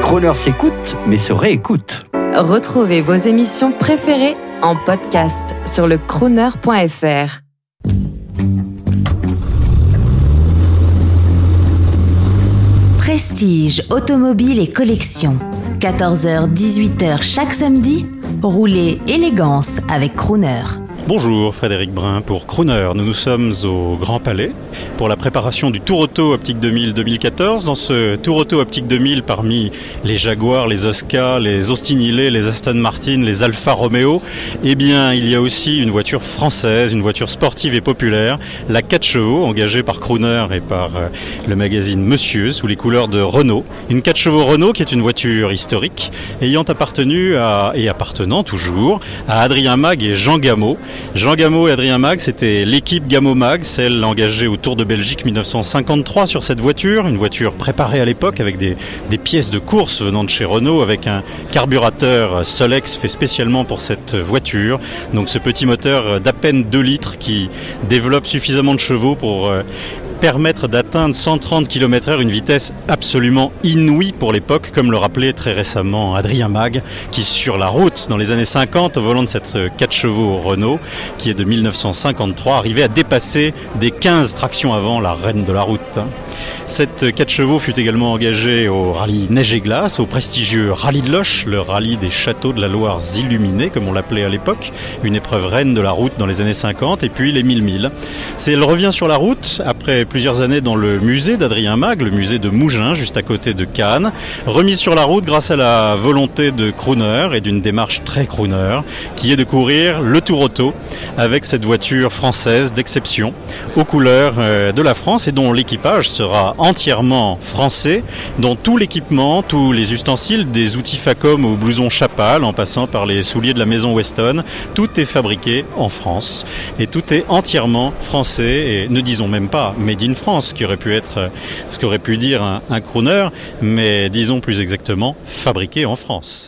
Croner s'écoute, mais se réécoute. Retrouvez vos émissions préférées en podcast sur le crooner.fr. Prestige, automobile et collection. 14h-18h chaque samedi, roulez élégance avec Crooner. Bonjour, Frédéric Brun pour Crooner. Nous nous sommes au Grand Palais pour la préparation du Tour Auto Optique 2000 2014. Dans ce Tour Auto Optique 2000, parmi les Jaguars, les Oscar, les Austin Healey, les Aston Martin, les Alfa Romeo, eh bien, il y a aussi une voiture française, une voiture sportive et populaire, la 4 chevaux, engagée par Crooner et par euh, le magazine Monsieur, sous les couleurs de Renault. Une 4 chevaux Renault qui est une voiture historique, ayant appartenu à, et appartenant toujours à Adrien Mag et Jean Gameau. Jean Gameau et Adrien Mag, c'était l'équipe Gameau Mag, celle engagée au Tour de Belgique 1953 sur cette voiture, une voiture préparée à l'époque avec des, des, pièces de course venant de chez Renault, avec un carburateur Solex fait spécialement pour cette voiture. Donc ce petit moteur d'à peine 2 litres qui développe suffisamment de chevaux pour euh, permettre d'atteindre 130 km/h, une vitesse absolument inouïe pour l'époque, comme le rappelait très récemment Adrien Mag, qui sur la route dans les années 50, au volant de cette 4 chevaux Renault, qui est de 1953, arrivait à dépasser des 15 tractions avant la reine de la route. Cette 4 chevaux fut également engagée au rallye Neige et Glace, au prestigieux rallye de Loche, le rallye des châteaux de la Loire illuminés, comme on l'appelait à l'époque, une épreuve reine de la route dans les années 50, et puis les 1000 milles. Elle revient sur la route après plusieurs années dans le musée d'Adrien Mag, le musée de Mougins, juste à côté de Cannes, remise sur la route grâce à la volonté de Crooner et d'une démarche très Crooner, qui est de courir le Tour Auto avec cette voiture française d'exception, aux couleurs euh, de la France et dont l'équipage sera entièrement français, dont tout l'équipement, tous les ustensiles, des outils Facom au blouson Chapal, en passant par les souliers de la maison Weston, tout est fabriqué en France et tout est entièrement français et ne disons même pas made in France, ce qui aurait pu être ce qu'aurait pu dire un, un mais disons plus exactement fabriqué en France.